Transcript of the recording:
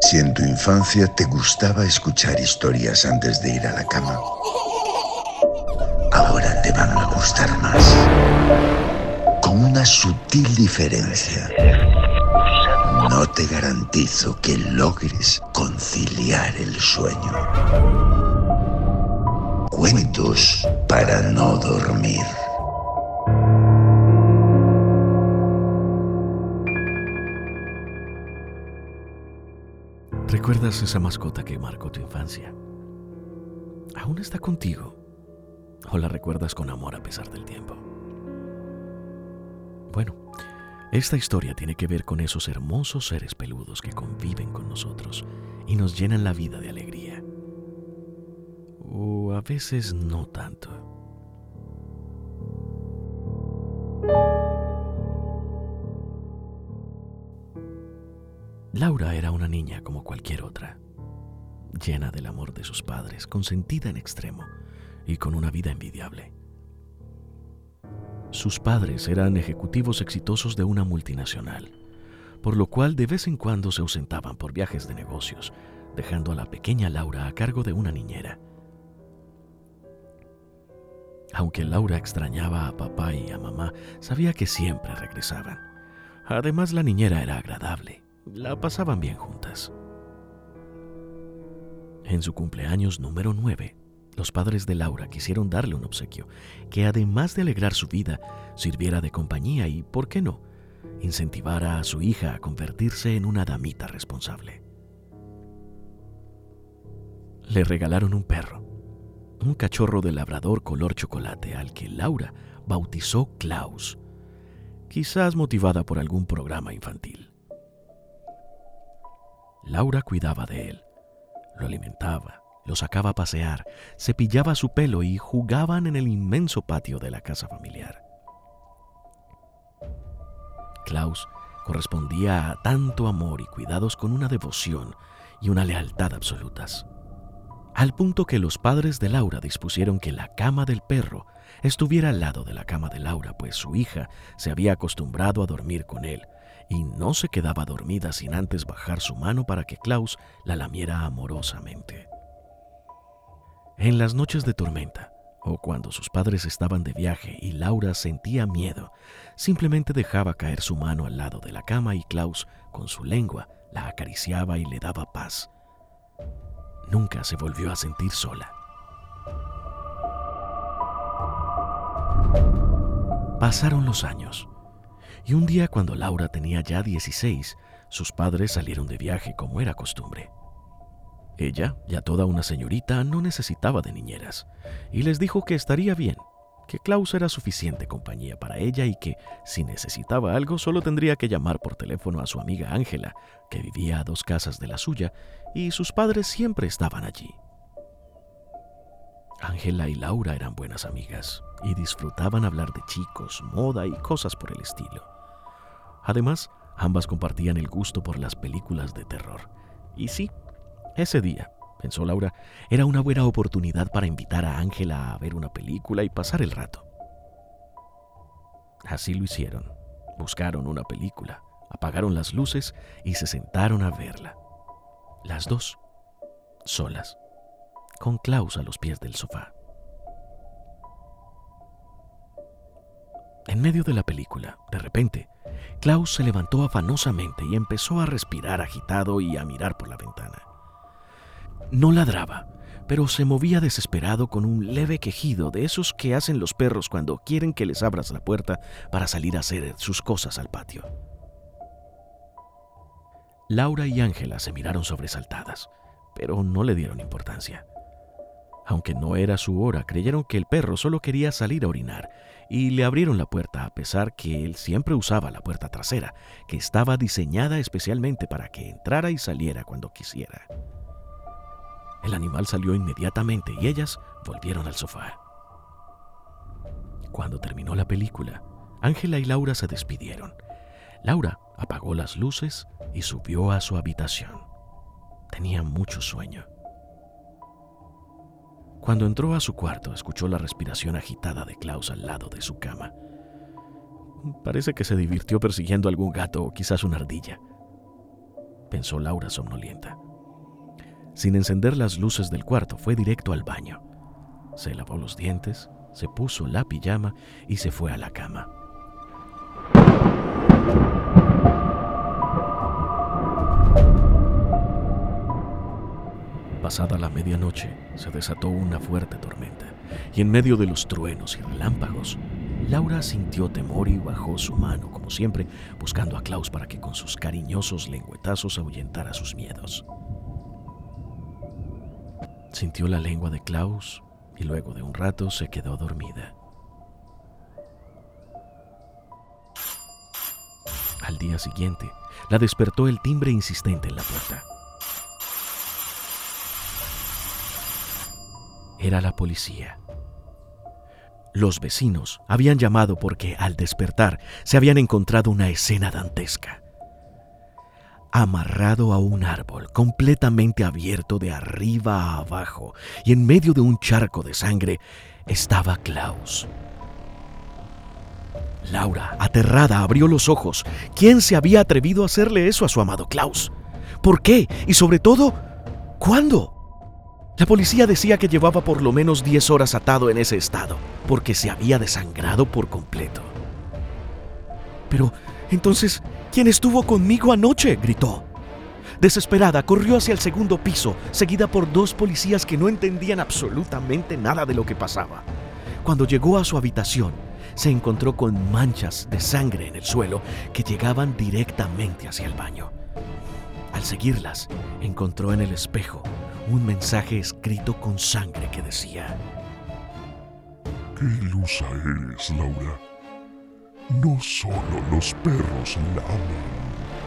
Si en tu infancia te gustaba escuchar historias antes de ir a la cama, ahora te van a gustar más. Con una sutil diferencia. No te garantizo que logres conciliar el sueño. Cuentos para no dormir. ¿Recuerdas esa mascota que marcó tu infancia? ¿Aún está contigo? ¿O la recuerdas con amor a pesar del tiempo? Bueno, esta historia tiene que ver con esos hermosos seres peludos que conviven con nosotros y nos llenan la vida de alegría. O a veces no tanto. Laura era una niña como cualquier otra, llena del amor de sus padres, consentida en extremo y con una vida envidiable. Sus padres eran ejecutivos exitosos de una multinacional, por lo cual de vez en cuando se ausentaban por viajes de negocios, dejando a la pequeña Laura a cargo de una niñera. Aunque Laura extrañaba a papá y a mamá, sabía que siempre regresaban. Además, la niñera era agradable la pasaban bien juntas. En su cumpleaños número 9, los padres de Laura quisieron darle un obsequio que además de alegrar su vida, sirviera de compañía y, ¿por qué no?, incentivara a su hija a convertirse en una damita responsable. Le regalaron un perro, un cachorro de labrador color chocolate al que Laura bautizó Klaus, quizás motivada por algún programa infantil. Laura cuidaba de él. Lo alimentaba, lo sacaba a pasear, cepillaba su pelo y jugaban en el inmenso patio de la casa familiar. Klaus correspondía a tanto amor y cuidados con una devoción y una lealtad absolutas. Al punto que los padres de Laura dispusieron que la cama del perro estuviera al lado de la cama de Laura, pues su hija se había acostumbrado a dormir con él, y no se quedaba dormida sin antes bajar su mano para que Klaus la lamiera amorosamente. En las noches de tormenta, o cuando sus padres estaban de viaje y Laura sentía miedo, simplemente dejaba caer su mano al lado de la cama y Klaus, con su lengua, la acariciaba y le daba paz. Nunca se volvió a sentir sola. Pasaron los años y un día cuando Laura tenía ya 16, sus padres salieron de viaje como era costumbre. Ella, ya toda una señorita, no necesitaba de niñeras, y les dijo que estaría bien, que Klaus era suficiente compañía para ella y que, si necesitaba algo, solo tendría que llamar por teléfono a su amiga Ángela, que vivía a dos casas de la suya, y sus padres siempre estaban allí. Ángela y Laura eran buenas amigas y disfrutaban hablar de chicos, moda y cosas por el estilo. Además, ambas compartían el gusto por las películas de terror. Y sí, ese día, pensó Laura, era una buena oportunidad para invitar a Ángela a ver una película y pasar el rato. Así lo hicieron. Buscaron una película, apagaron las luces y se sentaron a verla. Las dos, solas con Klaus a los pies del sofá. En medio de la película, de repente, Klaus se levantó afanosamente y empezó a respirar agitado y a mirar por la ventana. No ladraba, pero se movía desesperado con un leve quejido de esos que hacen los perros cuando quieren que les abras la puerta para salir a hacer sus cosas al patio. Laura y Ángela se miraron sobresaltadas, pero no le dieron importancia. Aunque no era su hora, creyeron que el perro solo quería salir a orinar y le abrieron la puerta a pesar que él siempre usaba la puerta trasera, que estaba diseñada especialmente para que entrara y saliera cuando quisiera. El animal salió inmediatamente y ellas volvieron al sofá. Cuando terminó la película, Ángela y Laura se despidieron. Laura apagó las luces y subió a su habitación. Tenía mucho sueño. Cuando entró a su cuarto, escuchó la respiración agitada de Klaus al lado de su cama. Parece que se divirtió persiguiendo algún gato o quizás una ardilla. pensó Laura somnolienta. Sin encender las luces del cuarto, fue directo al baño. Se lavó los dientes, se puso la pijama y se fue a la cama. Pasada la medianoche, se desató una fuerte tormenta, y en medio de los truenos y relámpagos, Laura sintió temor y bajó su mano, como siempre, buscando a Klaus para que con sus cariñosos lengüetazos ahuyentara sus miedos. Sintió la lengua de Klaus y luego de un rato se quedó dormida. Al día siguiente, la despertó el timbre insistente en la puerta. Era la policía. Los vecinos habían llamado porque al despertar se habían encontrado una escena dantesca amarrado a un árbol, completamente abierto de arriba a abajo, y en medio de un charco de sangre estaba Klaus. Laura, aterrada, abrió los ojos. ¿Quién se había atrevido a hacerle eso a su amado Klaus? ¿Por qué? Y sobre todo, ¿cuándo? La policía decía que llevaba por lo menos 10 horas atado en ese estado, porque se había desangrado por completo. Pero, entonces, ¿quién estuvo conmigo anoche? gritó. Desesperada, corrió hacia el segundo piso, seguida por dos policías que no entendían absolutamente nada de lo que pasaba. Cuando llegó a su habitación, se encontró con manchas de sangre en el suelo que llegaban directamente hacia el baño. Al seguirlas, encontró en el espejo un mensaje escrito con sangre que decía, ¡Qué ilusa eres, Laura! No solo los perros lamen.